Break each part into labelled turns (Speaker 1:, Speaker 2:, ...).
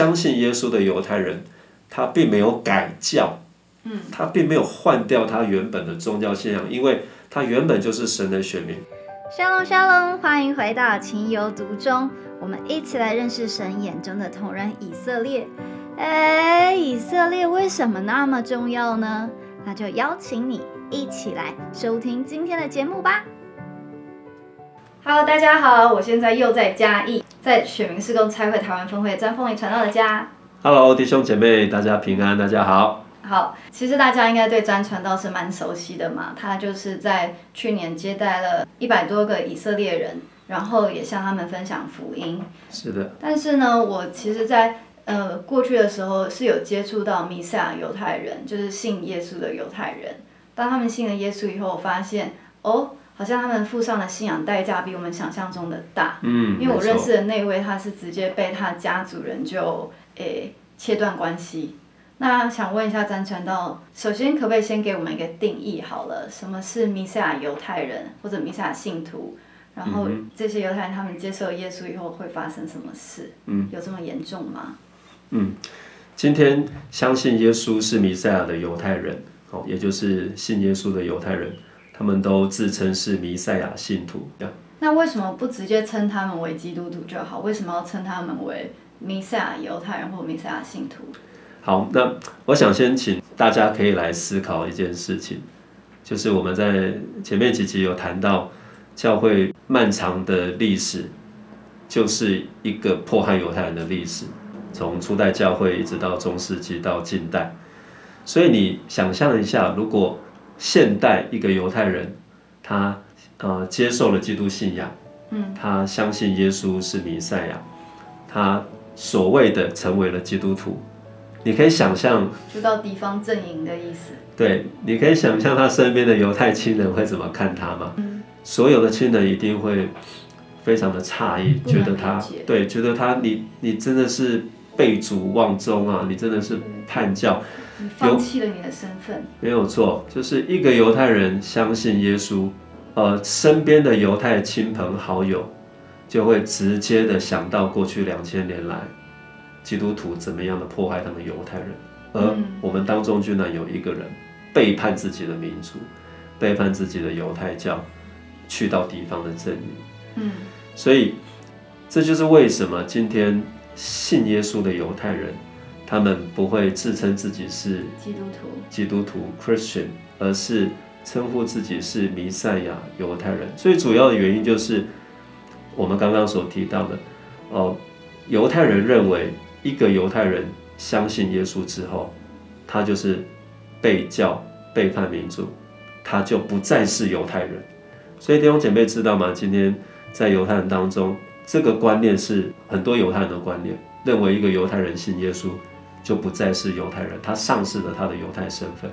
Speaker 1: 相信耶稣的犹太人，他并没有改教，嗯，他并没有换掉他原本的宗教信仰，因为他原本就是神的选民。
Speaker 2: 沙龙沙龙，欢迎回到情有独钟，我们一起来认识神眼中的同人以色列。哎，以色列为什么那么重要呢？那就邀请你一起来收听今天的节目吧。Hello，大家好，我现在又在嘉义，在选民施工差会台湾分会詹凤仪传道的家。
Speaker 1: Hello，弟兄姐妹，大家平安，大家好。
Speaker 2: 好，其实大家应该对詹传道是蛮熟悉的嘛，他就是在去年接待了一百多个以色列人，然后也向他们分享福音。
Speaker 1: 是的。
Speaker 2: 但是呢，我其实，在呃过去的时候是有接触到弥赛亚犹太人，就是信耶稣的犹太人。当他们信了耶稣以后，我发现哦。好像他们付上的信仰代价比我们想象中的大，
Speaker 1: 嗯，
Speaker 2: 因为我认识的那位他是直接被他家族人就诶切断关系。那想问一下詹传道，首先可不可以先给我们一个定义好了，什么是弥赛亚犹太人或者弥赛亚信徒？然后这些犹太人他们接受耶稣以后会发生什么事？
Speaker 1: 嗯，
Speaker 2: 有这么严重吗？
Speaker 1: 嗯，今天相信耶稣是弥赛亚的犹太人，哦，也就是信耶稣的犹太人。他们都自称是弥赛亚信徒，
Speaker 2: 那为什么不直接称他们为基督徒就好？为什么要称他们为弥赛亚犹太人或弥赛亚信徒？
Speaker 1: 好，那我想先请大家可以来思考一件事情，就是我们在前面几集有谈到教会漫长的历史，就是一个迫害犹太人的历史，从初代教会一直到中世纪到近代，所以你想象一下，如果现代一个犹太人，他呃接受了基督信仰，
Speaker 2: 嗯，
Speaker 1: 他相信耶稣是弥赛亚，他所谓的成为了基督徒，你可以想象，
Speaker 2: 就到敌方阵营的意思。
Speaker 1: 对，你可以想象他身边的犹太亲人会怎么看他吗？
Speaker 2: 嗯，
Speaker 1: 所有的亲人一定会非常的诧异，觉得他对，觉得他你你真的是背祖忘宗啊，你真的是叛教。
Speaker 2: 放弃了你的身份，
Speaker 1: 没有错，就是一个犹太人相信耶稣，呃，身边的犹太亲朋好友就会直接的想到过去两千年来基督徒怎么样的迫害他们犹太人，而我们当中居然有一个人背叛自己的民族，背叛自己的犹太教，去到敌方的阵营，
Speaker 2: 嗯，
Speaker 1: 所以这就是为什么今天信耶稣的犹太人。他们不会自称自己是
Speaker 2: 基督徒，
Speaker 1: 基督徒 Christian，而是称呼自己是弥赛亚犹太人。最主要的原因就是我们刚刚所提到的，哦，犹太人认为一个犹太人相信耶稣之后，他就是被教背叛民族，他就不再是犹太人。所以弟兄姐妹知道吗？今天在犹太人当中，这个观念是很多犹太人的观念，认为一个犹太人信耶稣。就不再是犹太人，他丧失了他的犹太身份。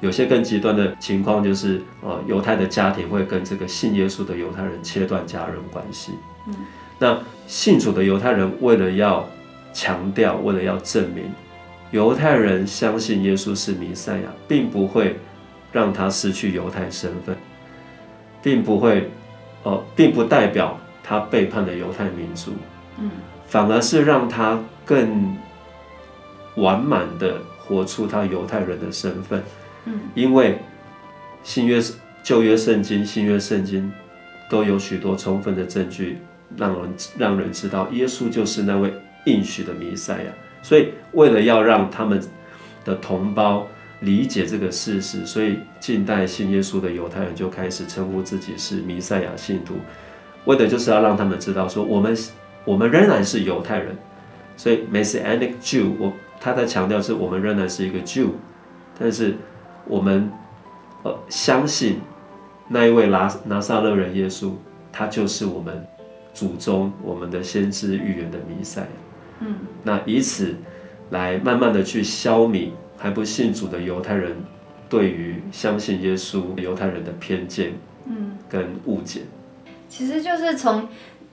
Speaker 1: 有些更极端的情况就是，呃，犹太的家庭会跟这个信耶稣的犹太人切断家人关系。
Speaker 2: 嗯，
Speaker 1: 那信主的犹太人为了要强调，为了要证明犹太人相信耶稣是弥赛亚，并不会让他失去犹太身份，并不会，呃，并不代表他背叛了犹太民族。
Speaker 2: 嗯，
Speaker 1: 反而是让他更。完满的活出他犹太人的身份，
Speaker 2: 嗯，
Speaker 1: 因为新约旧约圣经、新约圣经都有许多充分的证据，让人让人知道耶稣就是那位应许的弥赛亚。所以，为了要让他们的同胞理解这个事实，所以近代信耶稣的犹太人就开始称呼自己是弥赛亚信徒，为的就是要让他们知道说，我们我们仍然是犹太人。所以，Messianic Jew，我。他在强调是我们仍然是一个 Jew，但是我们呃相信那一位拿拿撒勒人耶稣，他就是我们祖宗我们的先知预言的弥赛亚。
Speaker 2: 嗯，
Speaker 1: 那以此来慢慢的去消弭还不信主的犹太人对于相信耶稣犹太人的偏见，
Speaker 2: 嗯，
Speaker 1: 跟误解。
Speaker 2: 其实就是从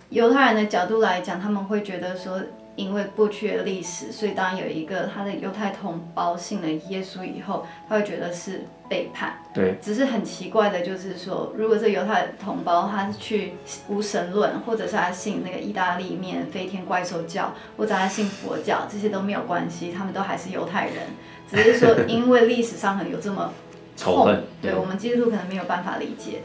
Speaker 2: 犹太人的角度来讲，他们会觉得说。因为过去的历史，所以当有一个他的犹太同胞信了耶稣以后，他会觉得是背叛。
Speaker 1: 对，
Speaker 2: 只是很奇怪的，就是说，如果这犹太同胞他是去无神论，或者是他信那个意大利面飞天怪兽教，或者他信佛教，这些都没有关系，他们都还是犹太人。只是说，因为历史上可能有这么
Speaker 1: 仇恨，
Speaker 2: 对我们基督徒可能没有办法理解。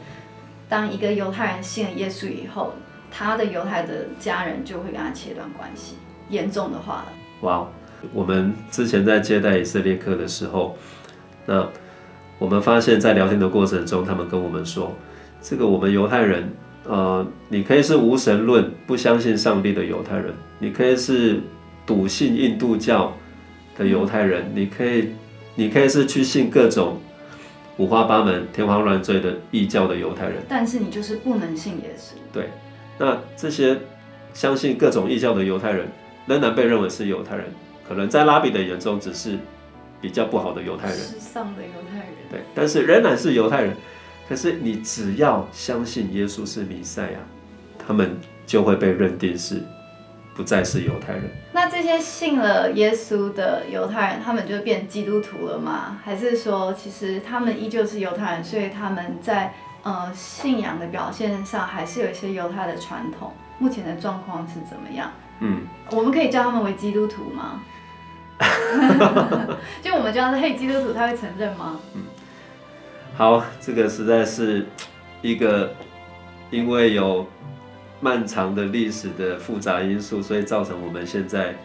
Speaker 2: 当一个犹太人信了耶稣以后，他的犹太的家人就会跟他切断关系。严重的话了。
Speaker 1: 哇，我们之前在接待以色列客的时候，那我们发现，在聊天的过程中，他们跟我们说，这个我们犹太人，呃，你可以是无神论、不相信上帝的犹太人，你可以是笃信印度教的犹太人，你可以，你可以是去信各种五花八门、天花乱坠的异教的犹太人，
Speaker 2: 但是你就是不能信耶稣。
Speaker 1: 对，那这些相信各种异教的犹太人。仍然被认为是犹太人，可能在拉比的眼中只是比较不好的犹太人，
Speaker 2: 世上的犹太人。
Speaker 1: 对，但是仍然是犹太人。可是你只要相信耶稣是弥赛亚，他们就会被认定是不再是犹太人。
Speaker 2: 那这些信了耶稣的犹太人，他们就变基督徒了吗？还是说，其实他们依旧是犹太人，所以他们在呃信仰的表现上还是有一些犹太的传统？目前的状况是怎么样？嗯，我们可以叫他们为基督徒吗？就我们叫他嘿基督徒，他会承认吗？嗯，
Speaker 1: 好，这个实在是一个因为有漫长的历史的复杂因素，所以造成我们现在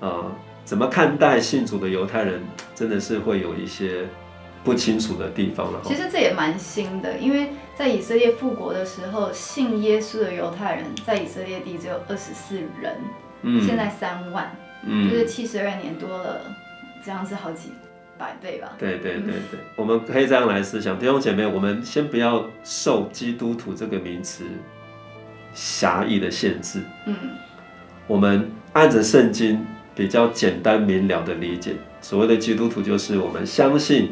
Speaker 1: 啊，怎么看待信主的犹太人，真的是会有一些。不清楚的地方了。
Speaker 2: 其实这也蛮新的，因为在以色列复国的时候，信耶稣的犹太人在以色列地只有二十四人，嗯，现在三万，嗯，就是七十二年多了，这样是好几百倍吧？
Speaker 1: 对对对对，我们可以这样来思想，弟兄姐妹，我们先不要受基督徒这个名词狭义的限制，嗯，我们按着圣经比较简单明了的理解，所谓的基督徒就是我们相信。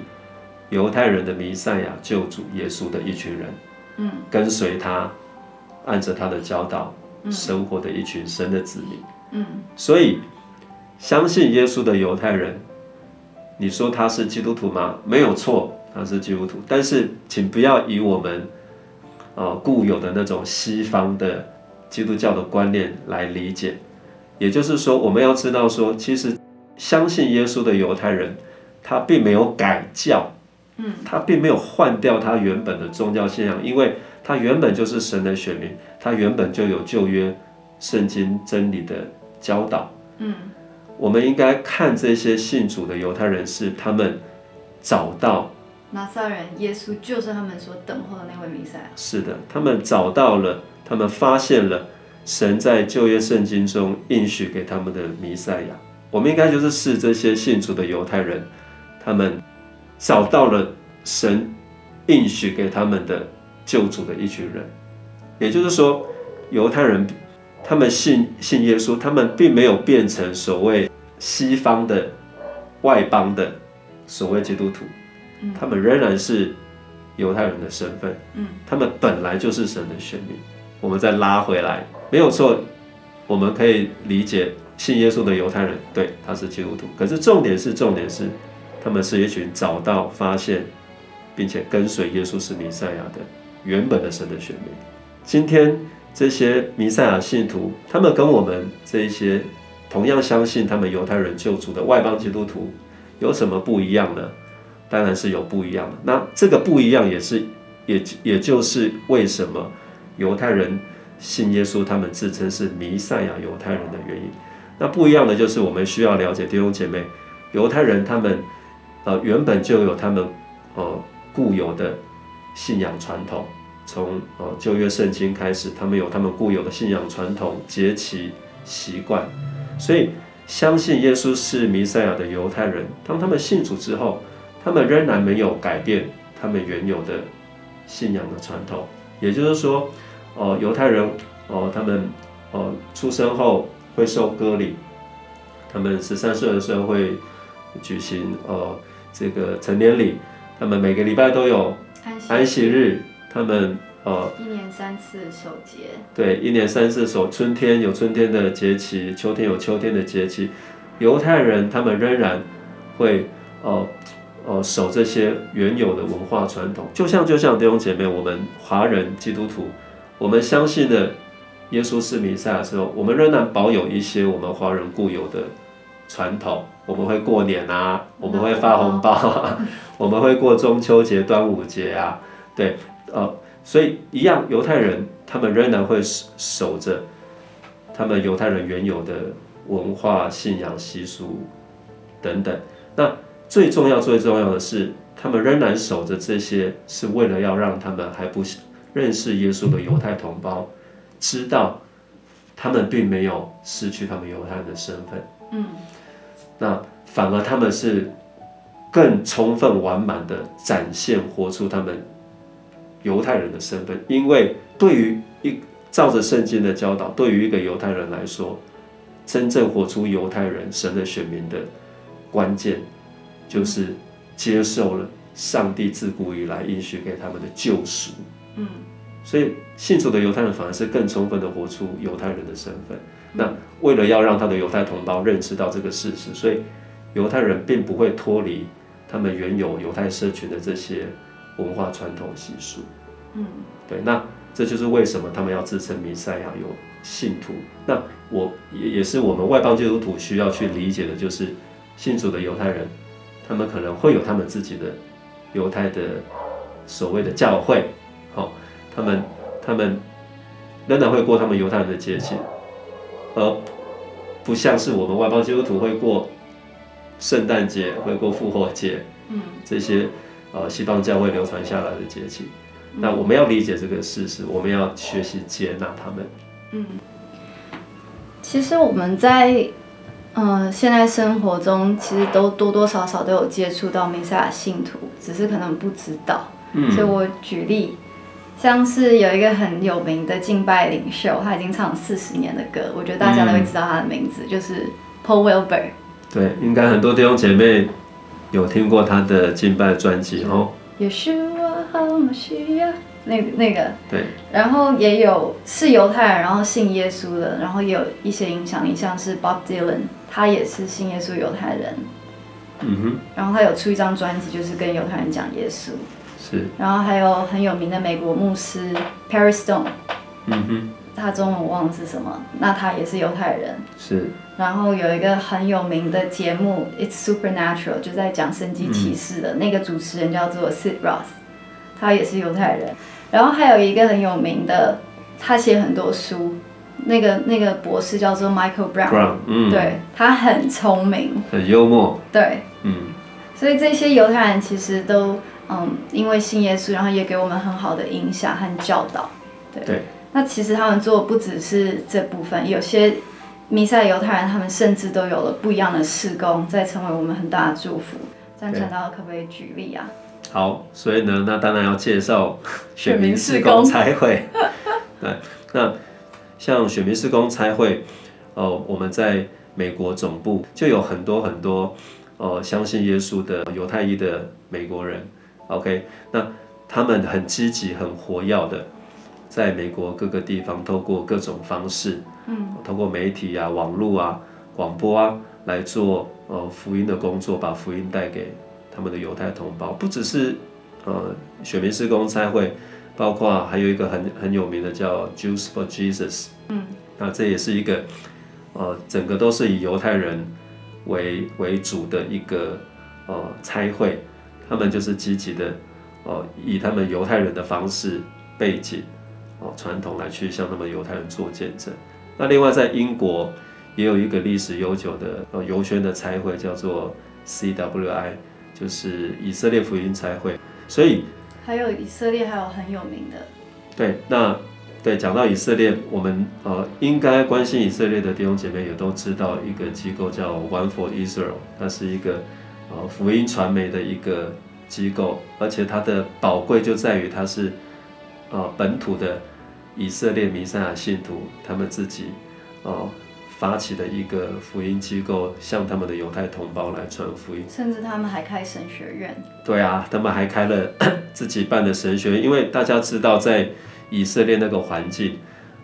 Speaker 1: 犹太人的弥赛亚救主耶稣的一群人，嗯，跟随他，按着他的教导生活的一群神的子民，嗯，所以相信耶稣的犹太人，你说他是基督徒吗？没有错，他是基督徒。但是请不要以我们啊固有的那种西方的基督教的观念来理解。也就是说，我们要知道说，其实相信耶稣的犹太人，他并没有改教。嗯，他并没有换掉他原本的宗教信仰，因为他原本就是神的选民，他原本就有旧约圣经真理的教导。嗯，我们应该看这些信主的犹太人是他们找到
Speaker 2: 拿撒人耶稣就是他们所等候的那位弥赛亚。
Speaker 1: 是的，他们找到了，他们发现了神在旧约圣经中应许给他们的弥赛亚。我们应该就是视这些信主的犹太人，他们。找到了神应许给他们的救主的一群人，也就是说，犹太人他们信信耶稣，他们并没有变成所谓西方的外邦的所谓基督徒，他们仍然是犹太人的身份，嗯，他们本来就是神的选民。我们再拉回来，没有错，我们可以理解信耶稣的犹太人，对，他是基督徒。可是重点是，重点是。他们是一群找到、发现，并且跟随耶稣是弥赛亚的原本的神的选民。今天这些弥赛亚信徒，他们跟我们这一些同样相信他们犹太人救主的外邦基督徒有什么不一样呢？当然是有不一样的。那这个不一样，也是也也就是为什么犹太人信耶稣，他们自称是弥赛亚犹太人的原因。那不一样的就是，我们需要了解弟兄姐妹，犹太人他们。呃，原本就有他们呃固有的信仰传统，从呃旧约圣经开始，他们有他们固有的信仰传统、节期、习惯，所以相信耶稣是弥赛亚的犹太人，当他们信主之后，他们仍然没有改变他们原有的信仰的传统，也就是说，哦，犹太人哦，他们哦出生后会受割礼，他们十三岁的时候会举行呃。这个成年礼，他们每个礼拜都有安息日，他们呃，
Speaker 2: 一年三次守节，
Speaker 1: 对，一年三次守，春天有春天的节气，秋天有秋天的节气。犹太人他们仍然会呃呃守这些原有的文化传统，就像就像弟兄姐妹，我们华人基督徒，我们相信的耶稣是弥赛亚的时候，我们仍然保有一些我们华人固有的传统，我们会过年啊，我们会发红包啊，我们会过中秋节、端午节啊，对，呃，所以一样，犹太人他们仍然会守守着他们犹太人原有的文化、信仰、习俗等等。那最重要、最重要的是，他们仍然守着这些，是为了要让他们还不认识耶稣的犹太同胞知道，他们并没有失去他们犹太人的身份。
Speaker 2: 嗯，
Speaker 1: 那反而他们是更充分完满的展现活出他们犹太人的身份，因为对于一照着圣经的教导，对于一个犹太人来说，真正活出犹太人神的选民的关键，就是接受了上帝自古以来应许给他们的救赎。
Speaker 2: 嗯，
Speaker 1: 所以信主的犹太人反而是更充分的活出犹太人的身份。那为了要让他的犹太同胞认识到这个事实，所以犹太人并不会脱离他们原有犹太社群的这些文化传统习俗。
Speaker 2: 嗯，
Speaker 1: 对，那这就是为什么他们要自称弥赛亚有信徒。那我也也是我们外邦基督徒需要去理解的，就是信主的犹太人，他们可能会有他们自己的犹太的所谓的教会，好、他们他们仍然会过他们犹太人的节气，而不像是我们外邦基督徒会过圣诞节、会过复活节
Speaker 2: 嗯，
Speaker 1: 这些呃西方教会流传下来的节气。那我们要理解这个事实，我们要学习接纳他们。
Speaker 2: 嗯，其实我们在嗯、呃现在生活中，其实都多多少少都有接触到弥赛亚信徒，只是可能不知道。嗯所以我举例，像是有一个很有名的敬拜领袖，他已经唱四十年的歌，我觉得大家都会知道他的名字，就是 Paul Wilbur。
Speaker 1: 对，应该很多弟兄姐妹有听过他的敬拜专辑哦。
Speaker 2: 也是我好么需要那个那个，
Speaker 1: 对，
Speaker 2: 然后也有是犹太人，然后信耶稣的，然后也有一些影响力，像是 Bob Dylan，他也是信耶稣犹太人，
Speaker 1: 嗯哼，
Speaker 2: 然后他有出一张专辑，就是跟犹太人讲耶稣，
Speaker 1: 是，
Speaker 2: 然后还有很有名的美国牧师 Perry Stone，
Speaker 1: 嗯哼，
Speaker 2: 他中文我忘了是什么，那他也是犹太人。
Speaker 1: 是，
Speaker 2: 然后有一个很有名的节目《It's Supernatural》，就在讲神级骑士的、那个主持人叫做 Sid Roth，他也是犹太人。然后还有一个很有名的，他写很多书，那个那个博士叫做 Michael
Speaker 1: Brown，Brown，嗯，，
Speaker 2: 对他很聪明，
Speaker 1: 很幽默，
Speaker 2: 对，
Speaker 1: 嗯，
Speaker 2: 所以这些犹太人其实都嗯因为信耶稣，然后也给我们很好的影响和教导，对。
Speaker 1: 对
Speaker 2: 那其实他们做的不只是这部分，有些弥赛犹太人他们甚至都有了不一样的事工，在成为我们很大的祝福。这样
Speaker 1: 对
Speaker 2: 传道可不可以举例啊？
Speaker 1: 好，所以呢，那当然要介绍 选
Speaker 2: 选民
Speaker 1: 民
Speaker 2: 事工
Speaker 1: 事工差会。对，那像选民事工差会，哦，我们在美国总部就有很多很多，呃，相信耶稣的犹太裔的美国人。OK，那他们很积极、很活跃的，在美国各个地方，透过各种方式，
Speaker 2: 嗯，
Speaker 1: 通过媒体啊、网络啊、广播啊来做呃福音的工作，把福音带给他们的犹太同胞。不只是呃选民施工差会，包括还有一个很很有名的叫 Jews for Jesus，
Speaker 2: 嗯，
Speaker 1: 那这也是一个呃整个都是以犹太人为为主的一个呃差会，他们就是积极的呃以他们犹太人的方式背景哦传统来去向他们犹太人做见证。那另外在英国也有一个历史悠久的呃游宣的差会，叫做 CWI，就是以色列福音差会。所以
Speaker 2: 还有以色列还有很有名的，
Speaker 1: 对，那对讲到以色列，我们呃应该关心以色列的弟兄姐妹也都知道一个机构叫 One for Israel，它是一个呃福音传媒的一个机构，而且它的宝贵就在于它是呃本土的以色列弥赛亚信徒他们自己呃发起的一个福音机构，向他们的犹太同胞来传福音。
Speaker 2: 甚至他们还开神学院。
Speaker 1: 对啊，他们还开了 自己办的神学院，因为大家知道，在以色列那个环境，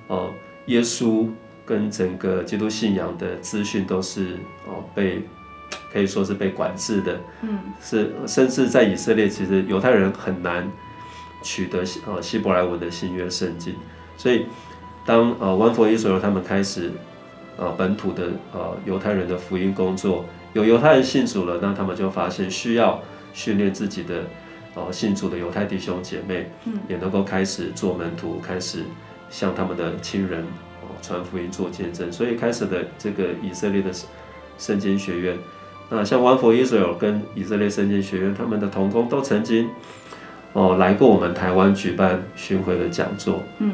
Speaker 1: 哦，耶稣跟整个基督信仰的资讯都是哦被可以说是被管制的，
Speaker 2: 嗯，
Speaker 1: 是甚至在以色列，其实犹太人很难取得呃希伯来文的新约圣经，所以当呃 One for Israel 他们开始呃本土的呃犹太人的福音工作，有犹太人信主了，那他们就发现需要训练自己的呃信主的犹太弟兄姐妹，
Speaker 2: 嗯，
Speaker 1: 也能够开始做门徒，开始向他们的亲人哦传福音做见证，所以开始的这个以色列的圣经学院。那像 One for Israel 跟以色列圣经学院，他们的同工都曾经哦来过我们台湾举办巡回的讲座。
Speaker 2: 嗯，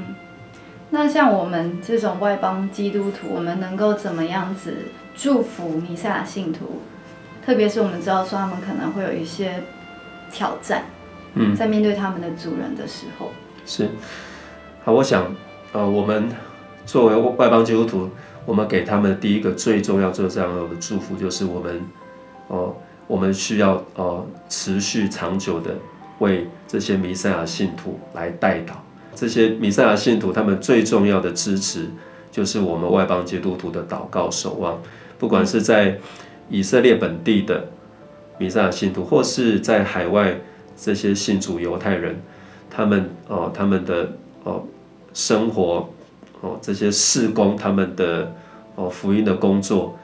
Speaker 2: 那像我们这种外邦基督徒，我们能够怎么样子祝福弥赛亚信徒？特别是我们知道说他们可能会有一些挑战，
Speaker 1: 嗯，
Speaker 2: 在面对他们的主人的时候，
Speaker 1: 是。好，我想呃，我们作为外邦基督徒，我们给他们第一个最重要、最重要的祝福，就是我们哦，我们需要呃持续长久的为这些弥赛亚信徒来代祷。这些弥赛亚信徒，他们最重要的支持，就是我们外邦基督徒的祷告守望。不管是在以色列本地的弥赛亚信徒，或是在海外这些信主犹太人，他们哦，他们的哦生活哦这些事工，他们的哦福音的工作，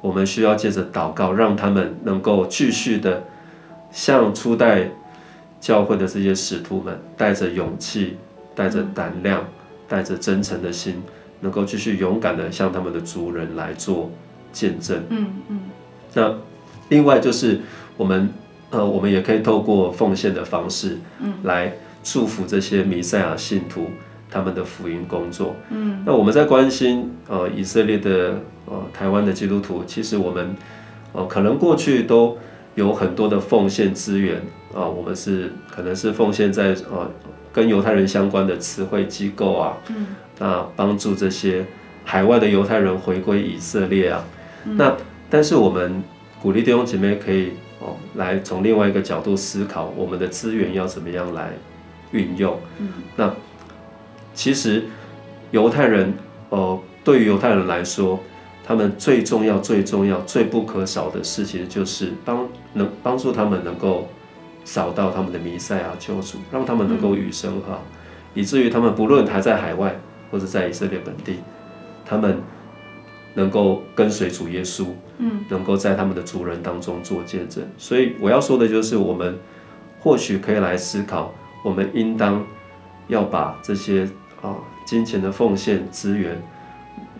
Speaker 1: 我们需要借着祷告，让他们能够继续的像初代教会的这些使徒们，带着勇气。带着胆量，带着真诚的心，能够继续勇敢的向他们的族人来做见证。
Speaker 2: 嗯嗯。
Speaker 1: 那另外就是我们呃，我们也可以透过奉献的方式，嗯，来祝福这些弥赛亚信徒他们的福音工作。嗯。那我们在关心呃以色列的呃台湾的基督徒，其实我们呃可能过去都有很多的奉献资源啊，我们是可能是奉献在呃。跟犹太人相关的词汇机构啊，嗯，那帮助这些海外的犹太人回归以色列啊，那但是我们鼓励弟兄姐妹可以哦，来从另外一个角度思考，我们的资源要怎么样来运用。嗯，那其实犹太人哦，对于犹太人来说，他们最重要、最重要、最不可少的事情，就是帮能帮助他们能够。找到他们的弥赛亚救主，让他们能够与神和好，以至于他们不论还在海外或者在以色列本地，他们能够跟随主耶稣，嗯，能够在他们的族人当中做见证。所以我要说的就是，我们或许可以来思考，我们应当要把这些啊金钱的奉献资源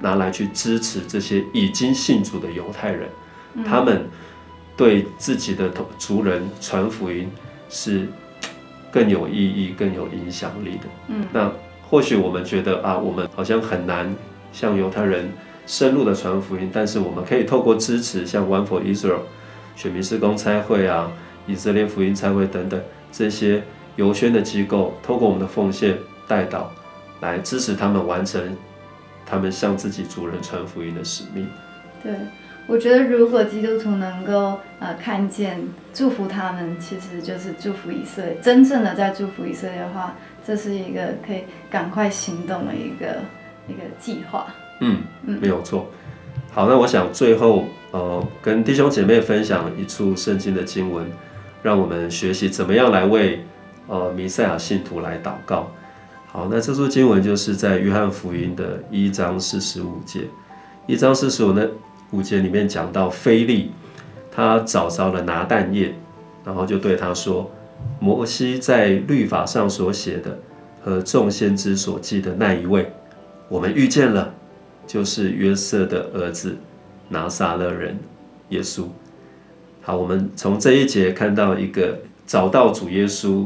Speaker 1: 拿来去支持这些已经信主的犹太人，他们。对自己的族人传福音是 更有意义、更有影响力的。嗯，那或许我们觉得啊，我们好像很难向犹太人深入的传福音，但是我们可以透过支持像 One for Israel、选民施工差会啊、以色列福音差会等等这些游宣的机构，透过我们的奉献带导，来支持他们完成他们向自己族人传福音的使命。
Speaker 2: 对。我觉得，如果基督徒能够呃看见祝福他们，其实就是祝福以色列。真正的在祝福以色列的话，这是一个可以赶快行动的一个一个计划。
Speaker 1: 嗯嗯，没有错。好，那我想最后呃跟弟兄姐妹分享一处圣经的经文，让我们学习怎么样来为呃弥赛亚信徒来祷告。好，那这处经文就是在约翰福音的一章四十五节，一章四十五呢。五节里面讲到菲利，他找着了拿蛋叶，然后就对他说：“摩西在律法上所写的和众先知所记的那一位，我们遇见了，就是约瑟的儿子拿撒勒人耶稣。”好，我们从这一节看到一个找到主耶稣、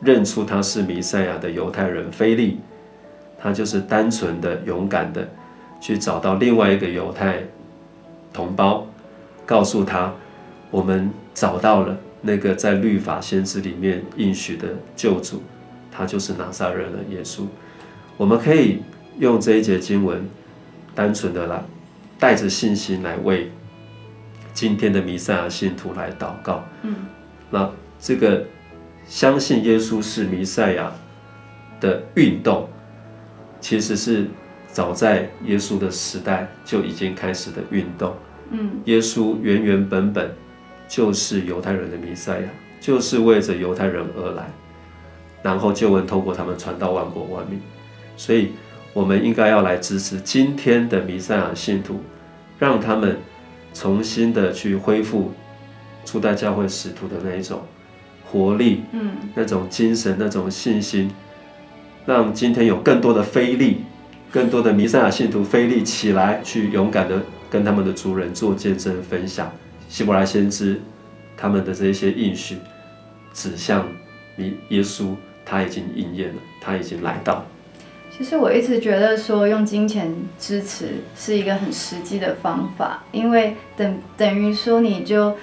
Speaker 1: 认出他是弥赛亚的犹太人菲利，他就是单纯的、勇敢的去找到另外一个犹太。同胞告诉他：“我们找到了那个在律法先知里面应许的救主，他就是拿撒勒的耶稣。我们可以用这一节经文，单纯的来带着信心来为今天的弥赛亚信徒来祷告。嗯，那这个相信耶稣是弥赛亚的运动，其实是早在耶稣的时代就已经开始的运动。
Speaker 2: 嗯，
Speaker 1: 耶稣原原本本就是犹太人的弥赛亚，就是为着犹太人而来，然后救恩透过他们传到万国万民。所以，我们应该要来支持今天的弥赛亚信徒，让他们重新的去恢复初代教会使徒的那一种活力，
Speaker 2: 嗯，
Speaker 1: 那种精神，那种信心，让今天有更多的非力，更多的弥赛亚信徒非力起来，去勇敢的跟他们的族人做见证分享。希伯来先知他们的这些应许，指向你耶稣，他已经应验了，他已经来到。
Speaker 2: 其实我一直觉得说用金钱支持是一个很实际的方法，因为等等于说你就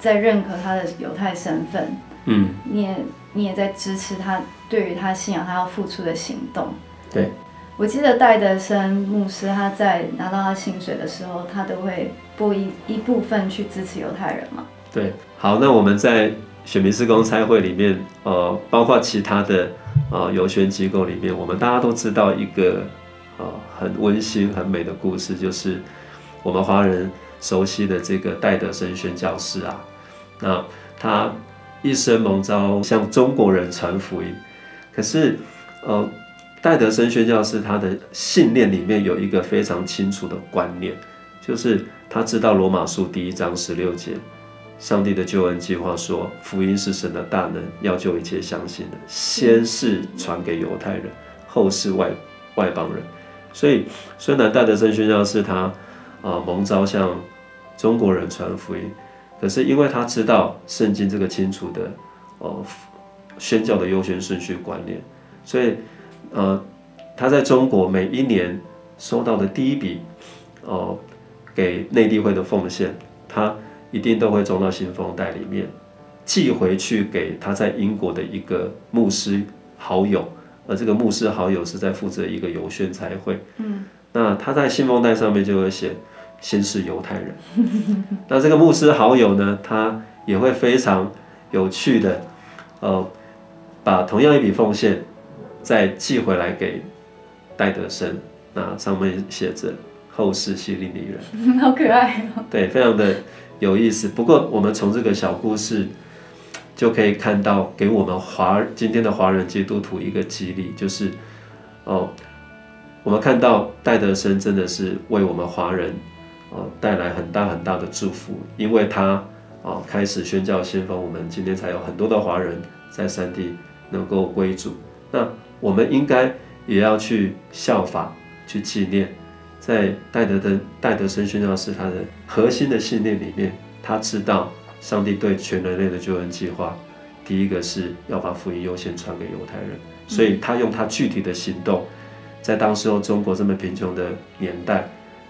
Speaker 2: 在认可他的犹太身份，
Speaker 1: 嗯，
Speaker 2: 你也你也在支持他对于他信仰他要付出的行动。
Speaker 1: 对，
Speaker 2: 我记得戴德生牧师他在拿到他薪水的时候，他都会拨一一部分去支持犹太人嘛。
Speaker 1: 对，好，那我们在选民施工差会里面，呃，包括其他的呃游学机构里面，我们大家都知道一个呃很温馨、很美的故事，就是我们华人熟悉的这个戴德生宣教士啊，那他一生蒙召向中国人传福音，可是呃，戴德生宣教士他的信念里面有一个非常清楚的观念，就是他知道罗马书第一章十六节。上帝的救恩计划说，福音是神的大能，要救一切相信的。先是传给犹太人，后是外外邦人。所以，虽然戴德生宣教士他啊蒙召向中国人传福音，可是因为他知道圣经这个清楚的哦宣教的优先顺序观念，所以呃他在中国每一年收到的第一笔哦给内地会的奉献，他。一定都会装到信封袋里面，寄回去给他在英国的一个牧师好友，而这个牧师好友是在负责一个游宣才会。
Speaker 2: 嗯，
Speaker 1: 那他在信封袋上面就会写“先是犹太人”。那这个牧师好友呢，他也会非常有趣的，呃，把同样一笔奉献再寄回来给戴德生，那上面写着“后世希利尼人”，
Speaker 2: 好可爱哦。
Speaker 1: 对，非常的。有意思，不过我们从这个小故事就可以看到，给我们华今天的华人基督徒一个激励，就是哦，我们看到戴德生真的是为我们华人哦带来很大很大的祝福，因为他哦开始宣教先锋，我们今天才有很多的华人在三地能够归主。那我们应该也要去效法，去纪念。在戴德的戴德生宣教士他的核心的信念里面，他知道上帝对全人类的救恩计划，第一个是要把福音优先传给犹太人，所以他用他具体的行动，在当时候中国这么贫穷的年代，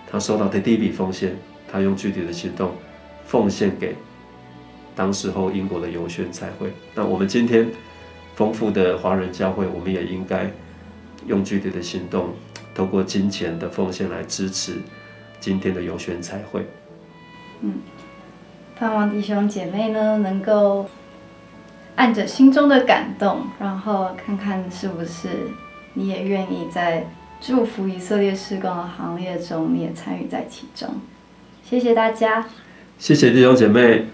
Speaker 1: 他收到的第一笔奉献，他用具体的行动奉献给当时候英国的游宣才会。那我们今天丰富的华人教会，我们也应该用具体的行动。透过金钱的奉献来支持今天的游选彩绘。
Speaker 2: 嗯，盼望弟兄姐妹呢能够按着心中的感动，然后看看是不是你也愿意在祝福以色列施工的行列中，你也参与在其中。谢谢大家，
Speaker 1: 谢谢弟兄姐妹，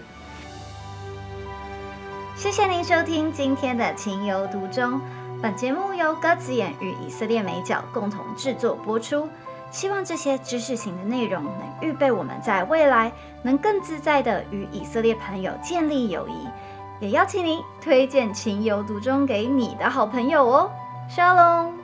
Speaker 2: 谢谢您收听今天的情有独钟。本节目由鸽子眼与以色列美角共同制作播出。希望这些知识型的内容能预备我们在未来能更自在的与以色列朋友建立友谊。也邀请您推荐《情有独钟》给你的好朋友哦。Shalom。